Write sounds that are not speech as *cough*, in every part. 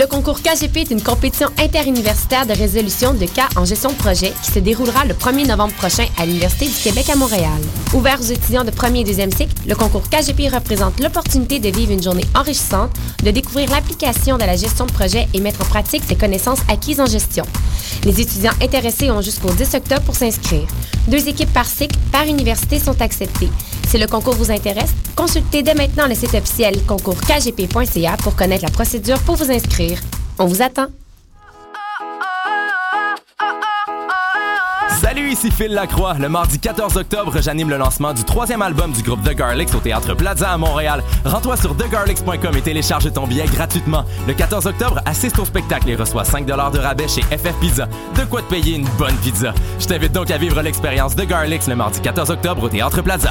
Le concours KGP est une compétition interuniversitaire de résolution de cas en gestion de projet qui se déroulera le 1er novembre prochain à l'Université du Québec à Montréal. Ouvert aux étudiants de premier et deuxième cycle, le concours KGP représente l'opportunité de vivre une journée enrichissante, de découvrir l'application de la gestion de projet et mettre en pratique ses connaissances acquises en gestion. Les étudiants intéressés ont jusqu'au 10 octobre pour s'inscrire. Deux équipes par cycle, par université sont acceptées. Si le concours vous intéresse, consultez dès maintenant le site officiel concourskgp.ca pour connaître la procédure pour vous inscrire. On vous attend. Salut, ici Phil Lacroix. Le mardi 14 octobre, j'anime le lancement du troisième album du groupe The Garlics au Théâtre Plaza à Montréal. Rends-toi sur thegarlics.com et télécharge ton billet gratuitement. Le 14 octobre, assiste au spectacle et reçois 5 de rabais chez FF Pizza. De quoi te payer une bonne pizza. Je t'invite donc à vivre l'expérience The Garlics le mardi 14 octobre au Théâtre Plaza.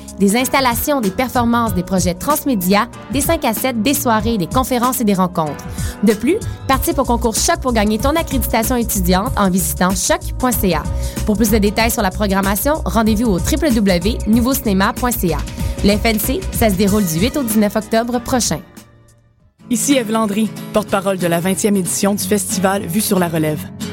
des installations, des performances, des projets transmédia, des 5 à 7, des soirées, des conférences et des rencontres. De plus, participe au concours Choc pour gagner ton accréditation étudiante en visitant choc.ca. Pour plus de détails sur la programmation, rendez-vous au www.nouveaucinéma.ca. Le FNC, ça se déroule du 8 au 19 octobre prochain. Ici Eve Landry, porte-parole de la 20e édition du festival Vue sur la relève.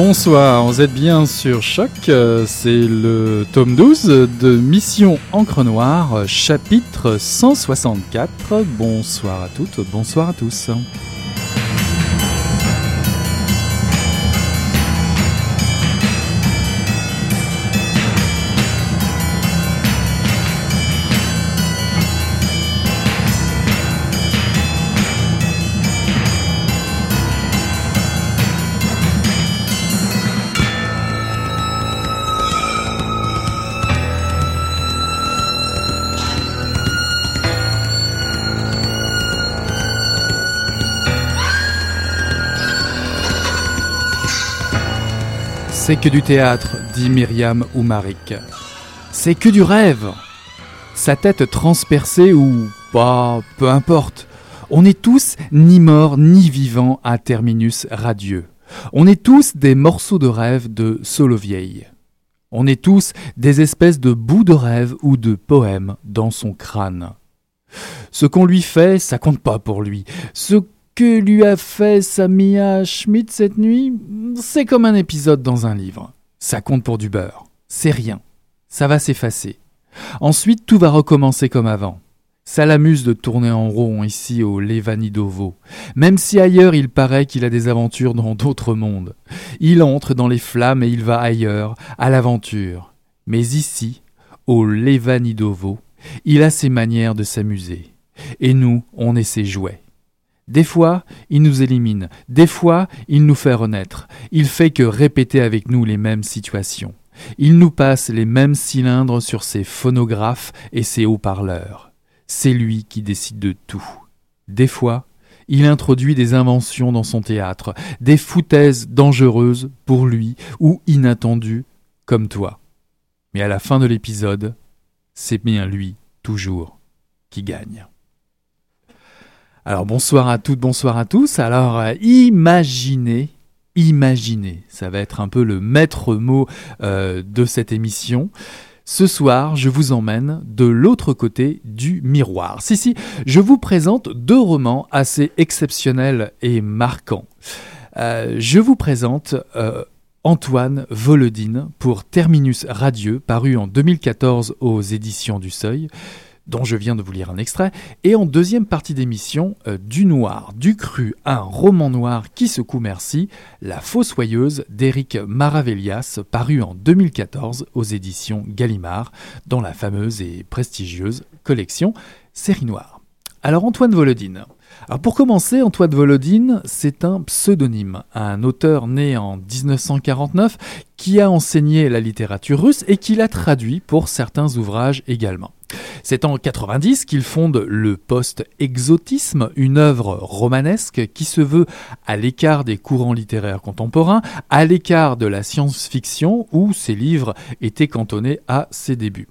Bonsoir, vous êtes bien sur Choc, euh, c'est le tome 12 de Mission Encre Noire, chapitre 164. Bonsoir à toutes, bonsoir à tous. C'est que du théâtre, dit Myriam ou Marik. C'est que du rêve. Sa tête transpercée ou pas, peu importe. On est tous ni morts ni vivants à terminus radieux. On est tous des morceaux de rêve de Solovieille. On est tous des espèces de bouts de rêve ou de poèmes dans son crâne. Ce qu'on lui fait, ça compte pas pour lui. Ce que lui a fait Samia Schmidt cette nuit, c'est comme un épisode dans un livre. Ça compte pour du beurre. C'est rien. Ça va s'effacer. Ensuite, tout va recommencer comme avant. Ça l'amuse de tourner en rond ici au Levanidovo, même si ailleurs il paraît qu'il a des aventures dans d'autres mondes. Il entre dans les flammes et il va ailleurs, à l'aventure. Mais ici, au Levanidovo, il a ses manières de s'amuser. Et nous, on est ses jouets. Des fois, il nous élimine, des fois, il nous fait renaître. Il fait que répéter avec nous les mêmes situations. Il nous passe les mêmes cylindres sur ses phonographes et ses haut-parleurs. C'est lui qui décide de tout. Des fois, il introduit des inventions dans son théâtre, des foutaises dangereuses pour lui ou inattendues, comme toi. Mais à la fin de l'épisode, c'est bien lui, toujours, qui gagne. Alors bonsoir à toutes, bonsoir à tous. Alors euh, imaginez, imaginer. Ça va être un peu le maître mot euh, de cette émission. Ce soir, je vous emmène de l'autre côté du miroir. Si, si, je vous présente deux romans assez exceptionnels et marquants. Euh, je vous présente Antoine Volodine pour Terminus Radieux, paru en 2014 aux éditions du Seuil dont je viens de vous lire un extrait, et en deuxième partie d'émission, euh, Du Noir, du Cru, un roman noir qui secoue merci, La Fossoyeuse d'Éric Maravellias, paru en 2014 aux éditions Gallimard, dans la fameuse et prestigieuse collection Série Noire. Alors Antoine Volodine. Alors pour commencer, Antoine Volodine, c'est un pseudonyme, un auteur né en 1949 qui a enseigné la littérature russe et qui l'a traduit pour certains ouvrages également. C'est en 90 qu'il fonde le post-exotisme, une œuvre romanesque qui se veut à l'écart des courants littéraires contemporains, à l'écart de la science-fiction où ses livres étaient cantonnés à ses débuts.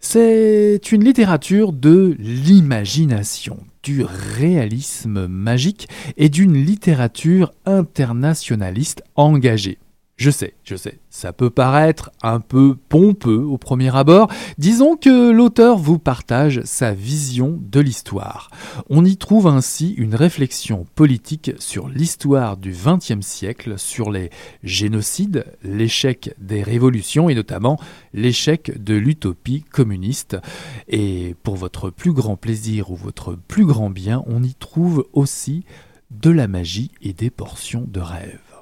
C'est une littérature de l'imagination, du réalisme magique et d'une littérature internationaliste engagée. Je sais, je sais, ça peut paraître un peu pompeux au premier abord. Disons que l'auteur vous partage sa vision de l'histoire. On y trouve ainsi une réflexion politique sur l'histoire du XXe siècle, sur les génocides, l'échec des révolutions et notamment l'échec de l'utopie communiste. Et pour votre plus grand plaisir ou votre plus grand bien, on y trouve aussi de la magie et des portions de rêve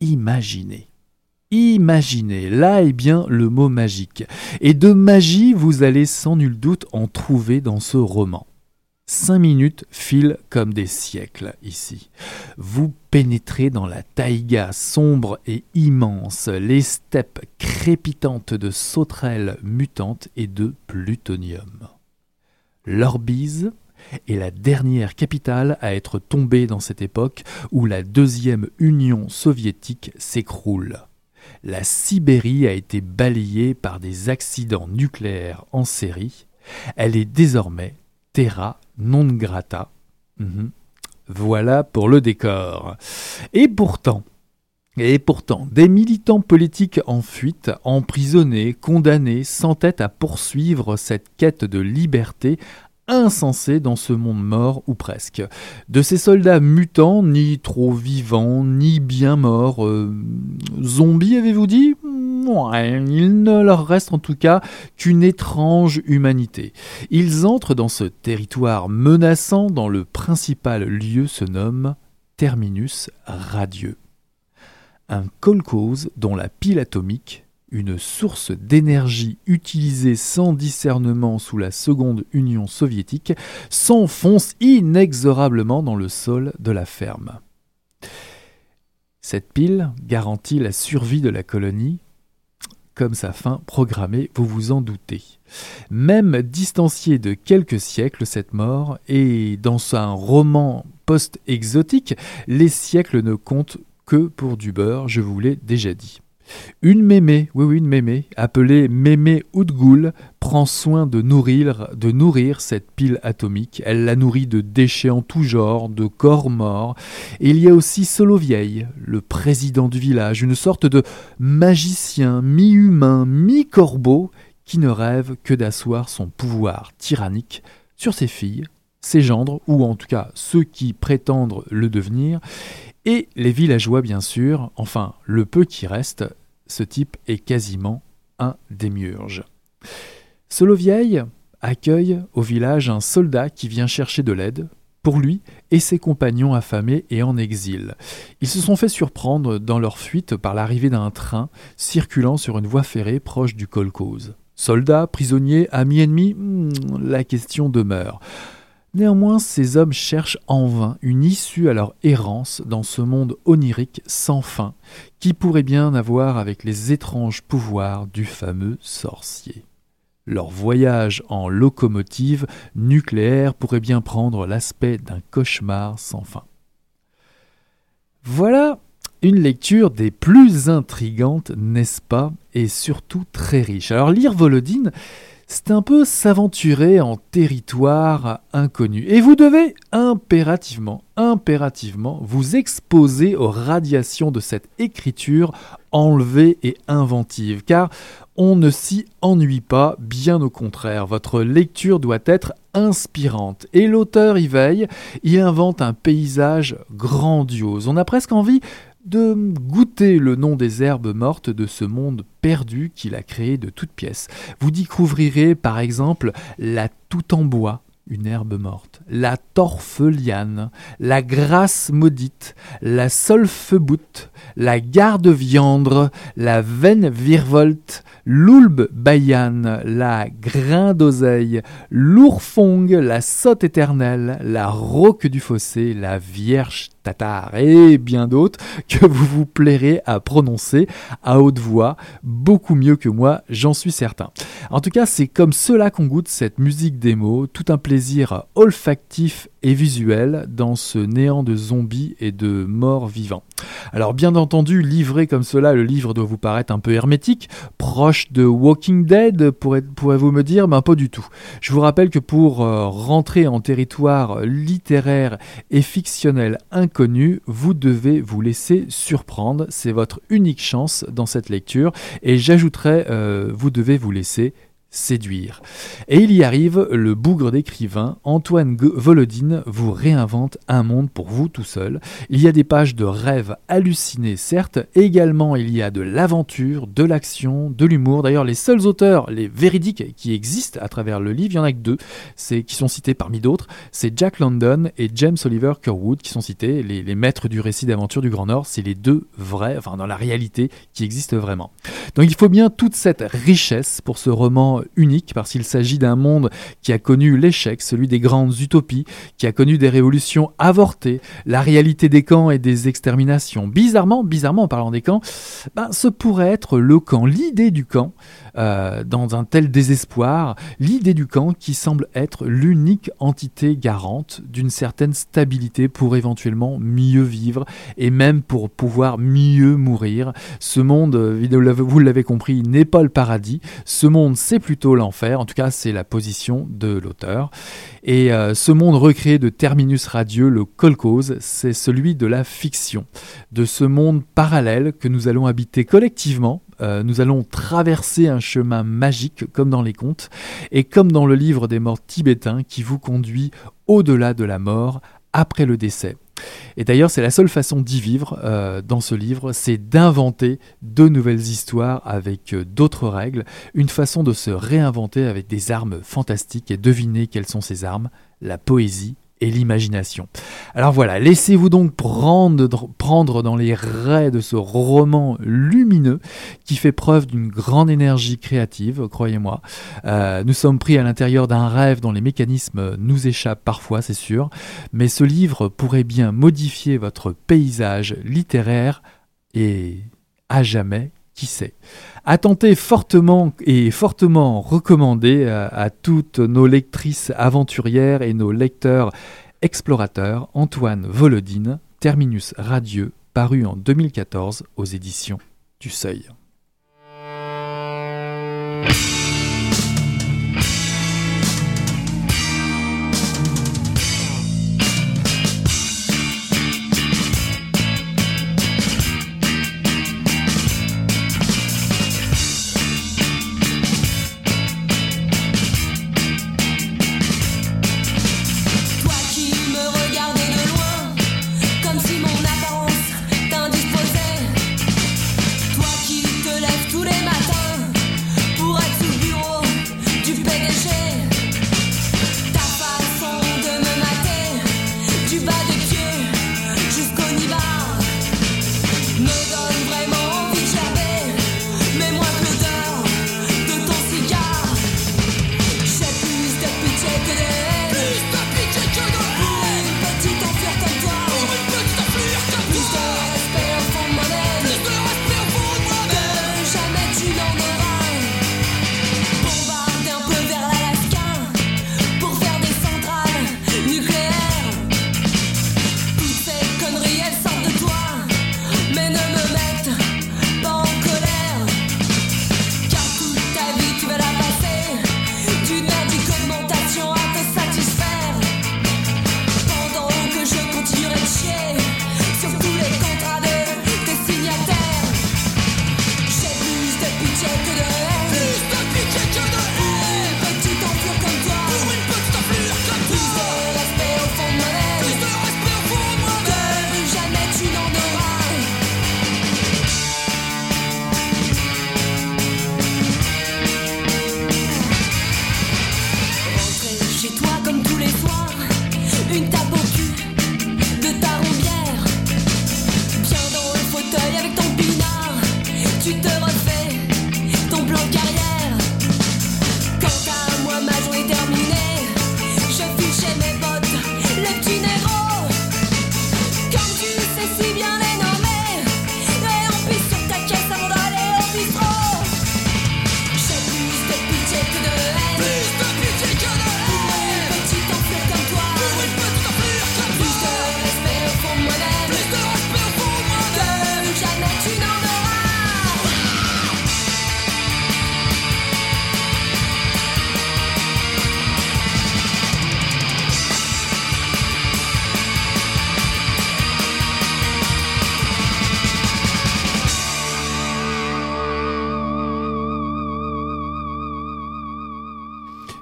imaginer. Imaginez, là est bien le mot magique. Et de magie, vous allez sans nul doute en trouver dans ce roman. Cinq minutes filent comme des siècles ici. Vous pénétrez dans la taïga sombre et immense, les steppes crépitantes de sauterelles mutantes et de plutonium. L'Orbise, est la dernière capitale à être tombée dans cette époque où la deuxième Union soviétique s'écroule. La Sibérie a été balayée par des accidents nucléaires en série. Elle est désormais terra non grata. Mhm. Voilà pour le décor. Et pourtant, et pourtant, des militants politiques en fuite, emprisonnés, condamnés, s'entêtent à poursuivre cette quête de liberté insensé dans ce monde mort ou presque. De ces soldats mutants, ni trop vivants, ni bien morts, euh, zombies avez-vous dit? Il ne leur reste en tout cas qu'une étrange humanité. Ils entrent dans ce territoire menaçant dont le principal lieu se nomme Terminus radieux. Un kolkhoz dont la pile atomique une source d'énergie utilisée sans discernement sous la seconde Union soviétique, s'enfonce inexorablement dans le sol de la ferme. Cette pile garantit la survie de la colonie, comme sa fin programmée, vous vous en doutez. Même distanciée de quelques siècles, cette mort, et dans un roman post-exotique, les siècles ne comptent que pour du beurre, je vous l'ai déjà dit. Une mémé, oui oui une mémé, appelée mémé Oudgoul, prend soin de nourrir, de nourrir cette pile atomique. Elle la nourrit de déchets en tout genre, de corps morts. Et il y a aussi Solovieille, le président du village, une sorte de magicien mi-humain, mi-corbeau, qui ne rêve que d'asseoir son pouvoir tyrannique sur ses filles, ses gendres, ou en tout cas ceux qui prétendent le devenir, et les villageois bien sûr, enfin le peu qui reste, ce type est quasiment un démiurge. Solovieille accueille au village un soldat qui vient chercher de l'aide pour lui et ses compagnons affamés et en exil. Ils se sont fait surprendre dans leur fuite par l'arrivée d'un train circulant sur une voie ferrée proche du kolkhoz. Soldats, prisonniers, amis, ennemis, hmm, la question demeure. Néanmoins, ces hommes cherchent en vain une issue à leur errance dans ce monde onirique sans fin, qui pourrait bien avoir avec les étranges pouvoirs du fameux sorcier. Leur voyage en locomotive nucléaire pourrait bien prendre l'aspect d'un cauchemar sans fin. Voilà une lecture des plus intrigantes, n'est-ce pas, et surtout très riche. Alors lire Volodine, c'est un peu s'aventurer en territoire inconnu. Et vous devez impérativement, impérativement vous exposer aux radiations de cette écriture enlevée et inventive, car on ne s'y ennuie pas, bien au contraire, votre lecture doit être inspirante. Et l'auteur y veille, y invente un paysage grandiose. On a presque envie de goûter le nom des herbes mortes de ce monde perdu qu'il a créé de toutes pièces. Vous découvrirez par exemple la tout en bois, une herbe morte, la torfeliane, la grasse maudite, la solfeboute, la garde-viandre, la veine virevolte, l'oulbe baïane, la grain d'oseille, l'ourfong, la sotte éternelle, la roque du fossé, la vierge et bien d'autres *laughs* que vous vous plairez à prononcer à haute voix, beaucoup mieux que moi, j'en suis certain. En tout cas, c'est comme cela qu'on goûte cette musique mots, tout un plaisir olfactif et visuel dans ce néant de zombies et de morts vivants. Alors bien entendu, livré comme cela, le livre doit vous paraître un peu hermétique, proche de Walking Dead, pourrez-vous me dire, mais pas du tout. Je vous rappelle que pour euh, rentrer en territoire littéraire et fictionnel vous devez vous laisser surprendre, c'est votre unique chance dans cette lecture, et j'ajouterai, euh, vous devez vous laisser séduire. Et il y arrive, le bougre d'écrivain, Antoine Volodine vous réinvente un monde pour vous tout seul. Il y a des pages de rêves hallucinés, certes, également il y a de l'aventure, de l'action, de l'humour. D'ailleurs, les seuls auteurs, les véridiques qui existent à travers le livre, il y en a que deux, qui sont cités parmi d'autres, c'est Jack London et James Oliver Curwood qui sont cités, les, les maîtres du récit d'aventure du Grand Nord, c'est les deux vrais, enfin dans la réalité, qui existent vraiment. Donc il faut bien toute cette richesse pour ce roman unique parce qu'il s'agit d'un monde qui a connu l'échec, celui des grandes utopies, qui a connu des révolutions avortées, la réalité des camps et des exterminations. Bizarrement, bizarrement en parlant des camps, ben, ce pourrait être le camp, l'idée du camp, euh, dans un tel désespoir, l'idée du camp qui semble être l'unique entité garante d'une certaine stabilité pour éventuellement mieux vivre et même pour pouvoir mieux mourir. Ce monde, vous l'avez compris, n'est pas le paradis. Ce monde, c'est plutôt l'enfer. En tout cas, c'est la position de l'auteur. Et euh, ce monde recréé de terminus radieux, le kolkhoz, c'est celui de la fiction, de ce monde parallèle que nous allons habiter collectivement euh, nous allons traverser un chemin magique comme dans les contes et comme dans le livre des morts tibétains qui vous conduit au-delà de la mort après le décès. Et d'ailleurs, c'est la seule façon d'y vivre euh, dans ce livre, c'est d'inventer de nouvelles histoires avec euh, d'autres règles, une façon de se réinventer avec des armes fantastiques et deviner quelles sont ces armes, la poésie l'imagination. Alors voilà, laissez-vous donc prendre, prendre dans les raies de ce roman lumineux qui fait preuve d'une grande énergie créative, croyez-moi. Euh, nous sommes pris à l'intérieur d'un rêve dont les mécanismes nous échappent parfois, c'est sûr, mais ce livre pourrait bien modifier votre paysage littéraire et à jamais qui sait. Attentez fortement et fortement recommandé à, à, toutes nos lectrices aventurières et nos lecteurs explorateurs Antoine Volodine, Terminus radieux, paru en 2014 aux éditions du Seuil.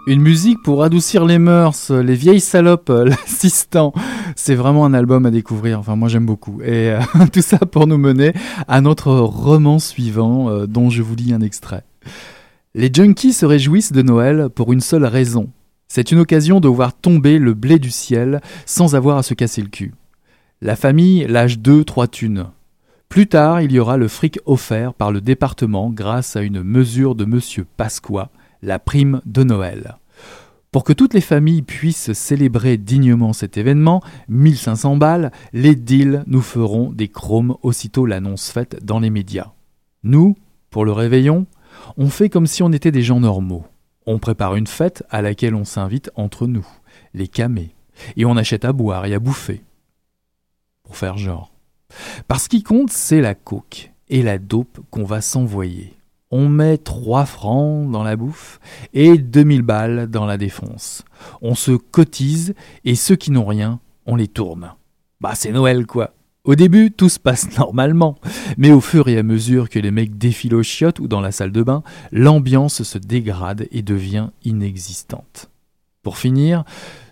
Une musique pour adoucir les mœurs, les vieilles salopes, *laughs* l'assistant. C'est vraiment un album à découvrir. Enfin, moi j'aime beaucoup. Et euh, *laughs* tout ça pour nous mener à notre roman suivant, euh, dont je vous lis un extrait. Les junkies se réjouissent de Noël pour une seule raison. C'est une occasion de voir tomber le blé du ciel sans avoir à se casser le cul. La famille lâche deux, trois thunes. Plus tard, il y aura le fric offert par le département grâce à une mesure de Monsieur Pasqua, la prime de Noël. Pour que toutes les familles puissent célébrer dignement cet événement, 1500 balles, les deals nous feront des chromes aussitôt l'annonce faite dans les médias. Nous, pour le réveillon, on fait comme si on était des gens normaux. On prépare une fête à laquelle on s'invite entre nous, les camés, et on achète à boire et à bouffer. Pour faire genre. Parce ce qui compte, c'est la coke et la dope qu'on va s'envoyer on met 3 francs dans la bouffe et 2000 balles dans la défense. On se cotise et ceux qui n'ont rien, on les tourne. Bah c'est Noël quoi. Au début, tout se passe *laughs* normalement, mais au fur et à mesure que les mecs défilent aux chiottes ou dans la salle de bain, l'ambiance se dégrade et devient inexistante. Pour finir,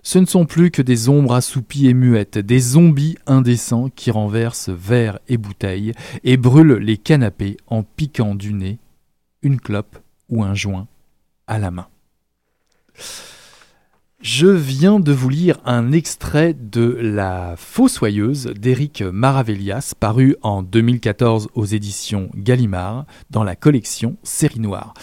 ce ne sont plus que des ombres assoupies et muettes, des zombies indécents qui renversent verres et bouteilles et brûlent les canapés en piquant du nez une clope ou un joint à la main. Je viens de vous lire un extrait de La Fossoyeuse d'Éric Maravellias, paru en 2014 aux éditions Gallimard, dans la collection Série Noire.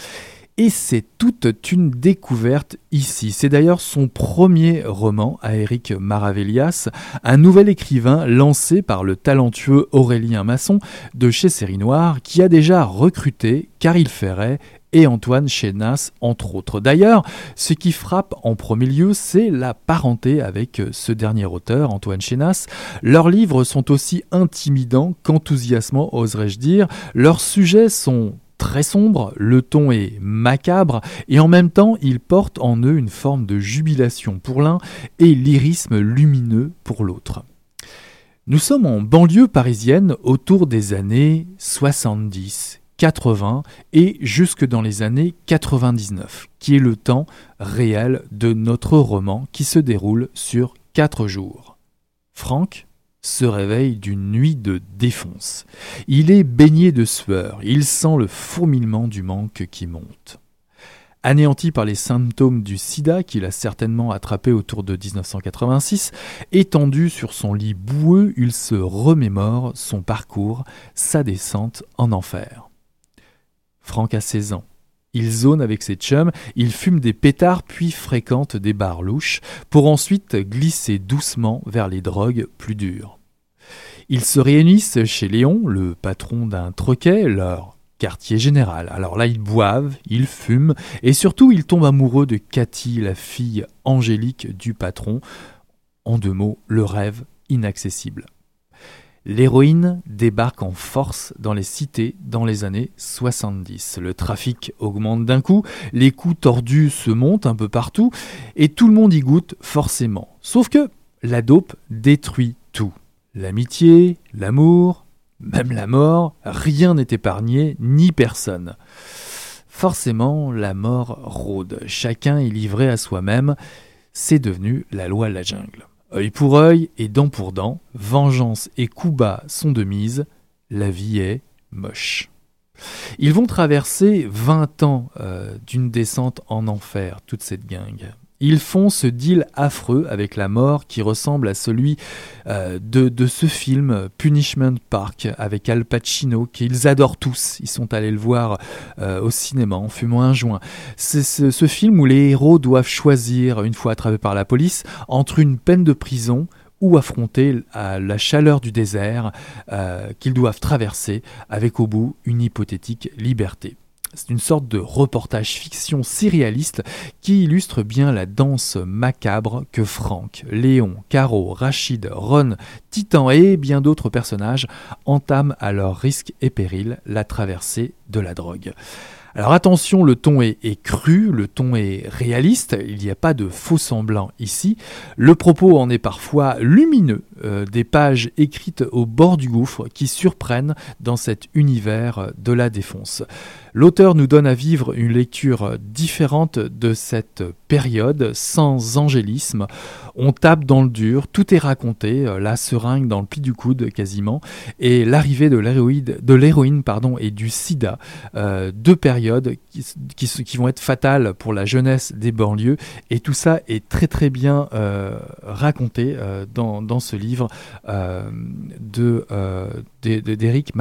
Et c'est toute une découverte ici. C'est d'ailleurs son premier roman à Éric Maravellias, un nouvel écrivain lancé par le talentueux Aurélien Masson de chez Série Noire, qui a déjà recruté Caril Ferret et Antoine Chénas, entre autres. D'ailleurs, ce qui frappe en premier lieu, c'est la parenté avec ce dernier auteur, Antoine Chénas. Leurs livres sont aussi intimidants qu'enthousiasmants, oserais-je dire. Leurs sujets sont très sombre, le ton est macabre, et en même temps ils portent en eux une forme de jubilation pour l'un et lyrisme lumineux pour l'autre. Nous sommes en banlieue parisienne autour des années 70, 80 et jusque dans les années 99, qui est le temps réel de notre roman qui se déroule sur quatre jours. Franck, se réveille d'une nuit de défonce. Il est baigné de sueur, il sent le fourmillement du manque qui monte. Anéanti par les symptômes du sida qu'il a certainement attrapé autour de 1986, étendu sur son lit boueux, il se remémore son parcours, sa descente en enfer. Franck a 16 ans. Il zone avec ses chums, il fume des pétards puis fréquente des bars louches pour ensuite glisser doucement vers les drogues plus dures. Ils se réunissent chez Léon, le patron d'un troquet, leur quartier général. Alors là, ils boivent, ils fument et surtout ils tombent amoureux de Cathy, la fille angélique du patron. En deux mots, le rêve inaccessible. L'héroïne débarque en force dans les cités dans les années 70. Le trafic augmente d'un coup, les coups tordus se montent un peu partout, et tout le monde y goûte forcément. Sauf que la dope détruit tout. L'amitié, l'amour, même la mort, rien n'est épargné, ni personne. Forcément, la mort rôde. Chacun est livré à soi-même. C'est devenu la loi de la jungle. Œil pour œil et dent pour dent, vengeance et coup bas sont de mise, la vie est moche. Ils vont traverser 20 ans euh, d'une descente en enfer, toute cette gang. Ils font ce deal affreux avec la mort qui ressemble à celui euh, de, ce film Punishment Park avec Al Pacino qu'ils adorent tous. Ils sont allés le voir euh, au cinéma en fumant un joint. C'est ce, film où les héros doivent choisir, une fois attrapés par la police, entre une peine de prison ou affronter la chaleur du désert euh, qu'ils doivent traverser avec au bout une hypothétique liberté. C'est une sorte de reportage fiction surréaliste qui illustre bien la danse macabre que Franck, Léon, Caro, Rachid, Ron, Titan et bien d'autres personnages entament à leur risque et péril la traversée de la drogue. Alors attention, le ton est, cru, le ton est réaliste, il n'y a pas de faux semblant ici. Le propos en est parfois lumineux, euh, des pages écrites au bord du gouffre qui surprennent dans cet univers de la défonce. L'auteur nous donne à vivre une lecture différente de cette période, sans angélisme. On tape dans le dur, tout est raconté, euh, la seringue dans le pli du coude quasiment, et l'arrivée de l'héroïne et du sida, euh, deux périodes qui, vont être fatales pour la jeunesse des banlieues, et tout ça est très très bien euh, raconté dans, ce livre de d'Éric.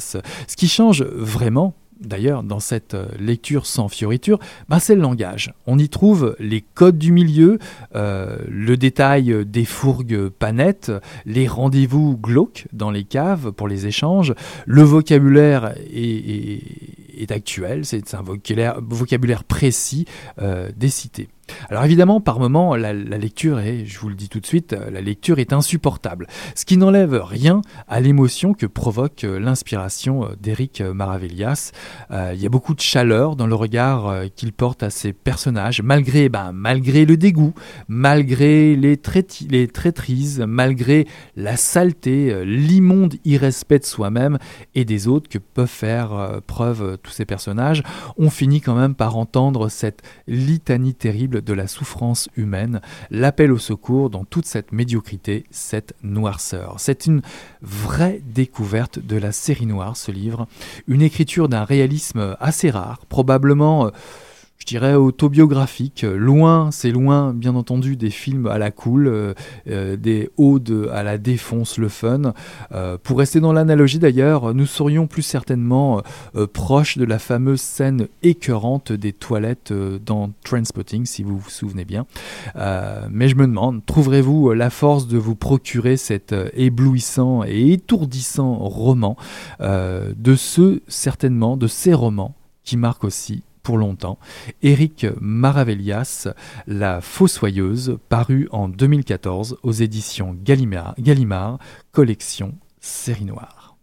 Ce qui change vraiment, d'ailleurs, dans cette euh, lecture sans fioriture, ben, c'est le langage. On y trouve les codes du milieu, euh, le détail des fourgues panettes, les rendez-vous glauques dans les caves pour les échanges, le vocabulaire est, actuel, c'est un vocabulaire, précis euh, des cités. Alors évidemment, par moments, la, lecture est, je vous le dis tout de suite, euh, la lecture est insupportable, ce qui n'enlève rien à l'émotion que provoque euh, l'inspiration euh, d'Éric Maravellias. Il y a beaucoup de chaleur dans le regard qu'il porte à ses personnages, malgré, ben, malgré le dégoût, malgré les, les traîtrises, malgré la saleté, l'immonde irrespect de soi-même et des autres que peuvent faire preuve tous ces personnages, on finit quand même par entendre cette litanie terrible de la souffrance humaine, l'appel au secours dans toute cette médiocrité, cette noirceur. C'est une vraie découverte de la série noire, ce livre, une écriture d'un réalisme assez rare, probablement... Euh, je dirais, autobiographique. Loin, c'est loin, bien entendu, des films à la cool, euh, euh, des odes à la défonce, le fun. Euh, pour rester dans l'analogie d'ailleurs, nous serions plus certainement proches de la fameuse scène écœurante des toilettes dans Trainspotting, si vous vous souvenez bien. mais je me demande, trouverez-vous la force de vous procurer cet éblouissant et étourdissant roman de ceux, certainement, de ces romans qui marquent aussi pour longtemps. Éric Maravellias, La Fossoyeuse, paru en 2014 aux éditions Gallimard, Gallimard collection Série Noire.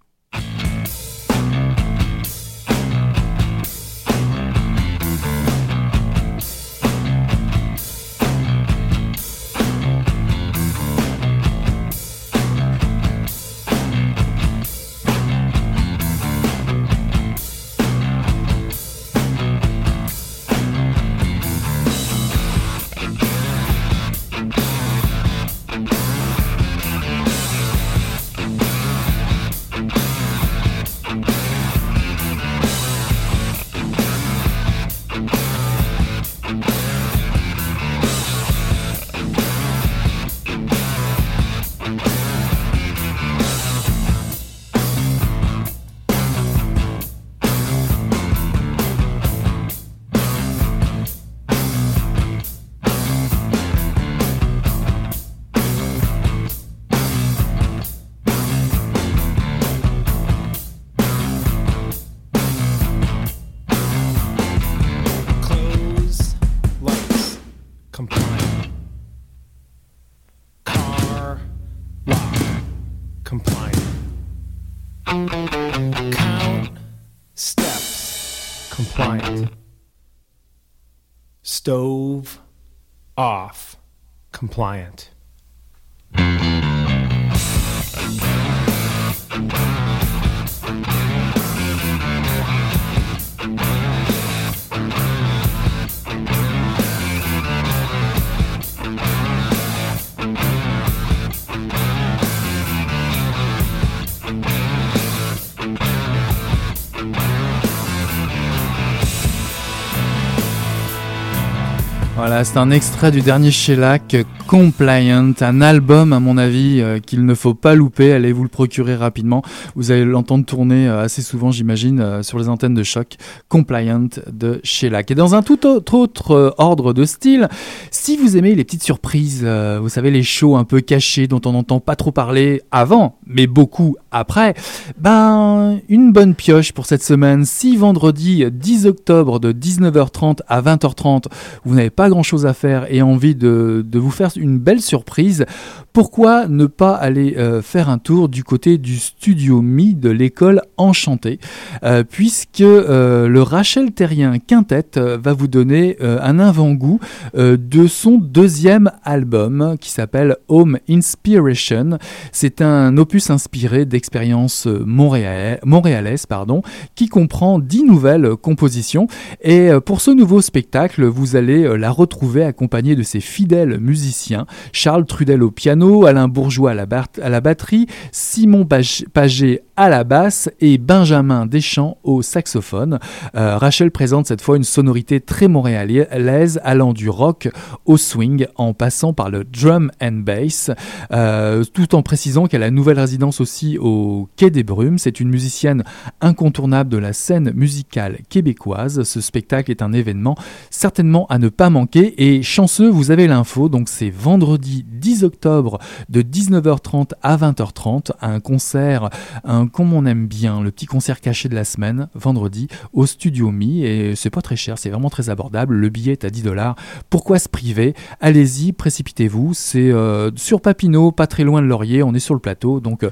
Stove off compliant. Voilà, c'est un extrait du dernier Shellac, Compliant, un album à mon avis euh, qu'il ne faut pas louper, allez vous le procurer rapidement, vous allez l'entendre tourner euh, assez souvent j'imagine euh, sur les antennes de choc, Compliant de Shellac. Et dans un tout autre ordre de style, si vous aimez les petites surprises, vous savez les shows un peu cachés dont on n'entend pas trop parler avant, mais beaucoup après, ben une bonne pioche pour cette semaine. Si vendredi 10 octobre de 19h30 à 20h30, vous n'avez pas pas grand chose à faire et envie de, de vous faire une belle surprise, pourquoi ne pas aller euh, faire un tour du côté du studio Mi de l'école Enchantée, euh, puisque euh, le Rachel Terrien Quintet va vous donner un avant-goût de son deuxième album qui s'appelle Home Inspiration. C'est un opus inspiré d'expériences montréalaises pardon, qui comprend dix nouvelles compositions. Et pour ce nouveau spectacle, vous allez la retrouver accompagnée de ses fidèles musiciens, Charles Trudel au piano, Alain Bourgeois à la, batterie, Simon Paget à la basse et Benjamin Deschamps au saxophone. Euh, Rachel présente cette fois une sonorité très montréalaise allant du rock au swing en passant par le drum and bass, euh, tout en précisant qu'elle a une nouvelle résidence aussi au Quai des Brumes. C'est une musicienne incontournable de la scène musicale québécoise. Ce spectacle est un événement certainement à ne pas manquer et chanceux, vous avez l'info, donc c'est vendredi 10 octobre de 19h30 à 20h30, un concert, un comme on aime bien, le petit concert caché de la semaine, vendredi, au Studio Mi, et c'est pas très cher, c'est vraiment très abordable, le billet est à 10 dollars. Pourquoi se priver? Allez-y, précipitez-vous, c'est euh, sur Papineau, pas très loin de Laurier, on est sur le plateau, donc euh,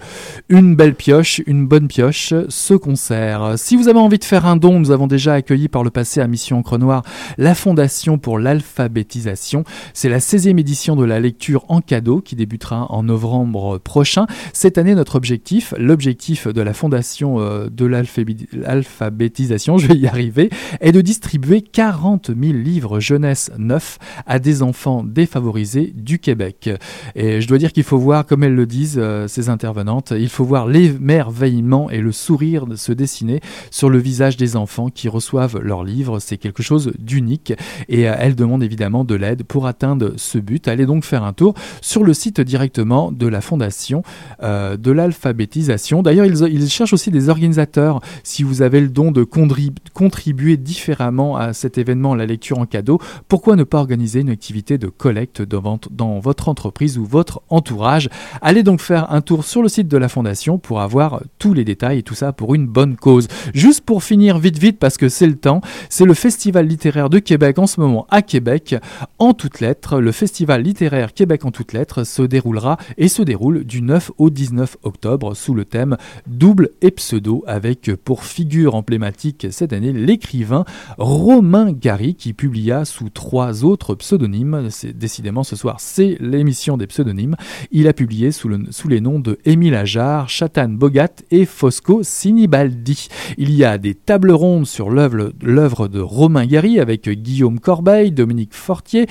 une belle pioche, une bonne pioche, ce concert. Si vous avez envie de faire un don, nous avons déjà accueilli par le passé à Mission Encre Noire la Fondation pour l'alphabétisation. C'est la 16e édition de la lecture en cadeau qui débutera en novembre prochain. Cette année, notre objectif, l'objectif de la Fondation euh, de l'alphabétisation, *laughs* je vais y arriver, est de distribuer 40 000 livres jeunesse neufs à des enfants défavorisés du Québec. Et je dois dire qu'il faut voir, comme elles le disent, euh, ces intervenantes, il faut voir l'émerveillement et le sourire se dessiner sur le visage des enfants qui reçoivent leurs livres. C'est quelque chose d'unique et euh, elles demandent évidemment de l'aide pour atteindre ce but. Allez donc faire un tour sur le site directement de la Fondation de l'alphabétisation. D'ailleurs, ils il cherche aussi des organisateurs. Si vous avez le don de contribuer différemment à cet événement, la lecture en cadeau, pourquoi ne pas organiser une activité de collecte dans votre entreprise ou votre entourage? Allez donc faire un tour sur le site de la Fondation pour avoir tous les détails et tout ça pour une bonne cause. Juste pour finir vite vite parce que c'est le temps, c'est le Festival littéraire de Québec en ce moment à Québec en toutes lettres. Le Festival littéraire Québec en toutes lettres se déroulera et se déroule du 9 au 19 octobre sous le thème double et pseudo avec pour figure emblématique cette année l'écrivain Romain Gary qui publia sous trois autres pseudonymes. C'est décidément ce soir, c'est l'émission des pseudonymes. Il a publié sous, le, sous les noms de Émile Ajar, Chatan Bogat et Fosco Sinibaldi. Il y a des tables rondes sur l'œuvre de Romain Gary avec Guillaume Corbeil, Dominique Fortier,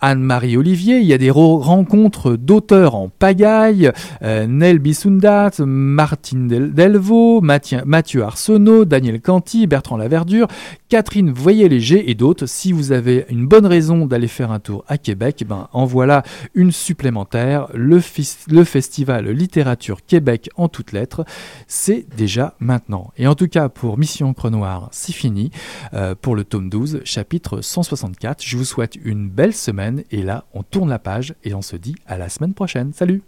Anne-Marie Olivier. Il y a des rencontres d'auteurs en pagaille, euh, Nel Bissundat, Martine Delvaux, Mathieu Arsenault, Daniel Canty, Bertrand Laverdure, Catherine Voyer-Léger et d'autres. Si vous avez une bonne raison d'aller faire un tour à Québec, ben en voilà une supplémentaire. Le, festival Littérature Québec en toutes lettres, c'est déjà maintenant. Et en tout cas, pour Mission Encre Noire, c'est fini. Euh, pour le tome 12, chapitre 164. Je vous souhaite une belle semaine. Et là, on tourne la page et on se dit à la semaine prochaine. Salut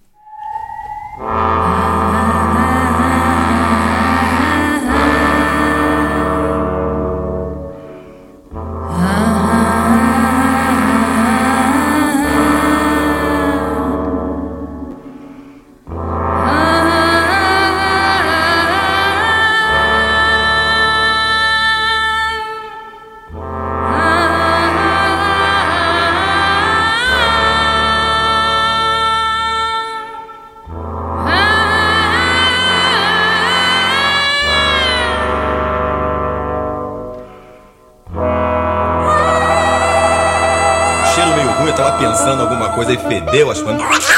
defendeu as famílias.